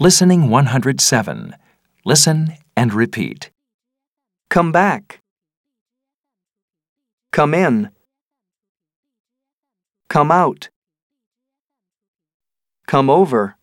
Listening 107. Listen and repeat. Come back. Come in. Come out. Come over.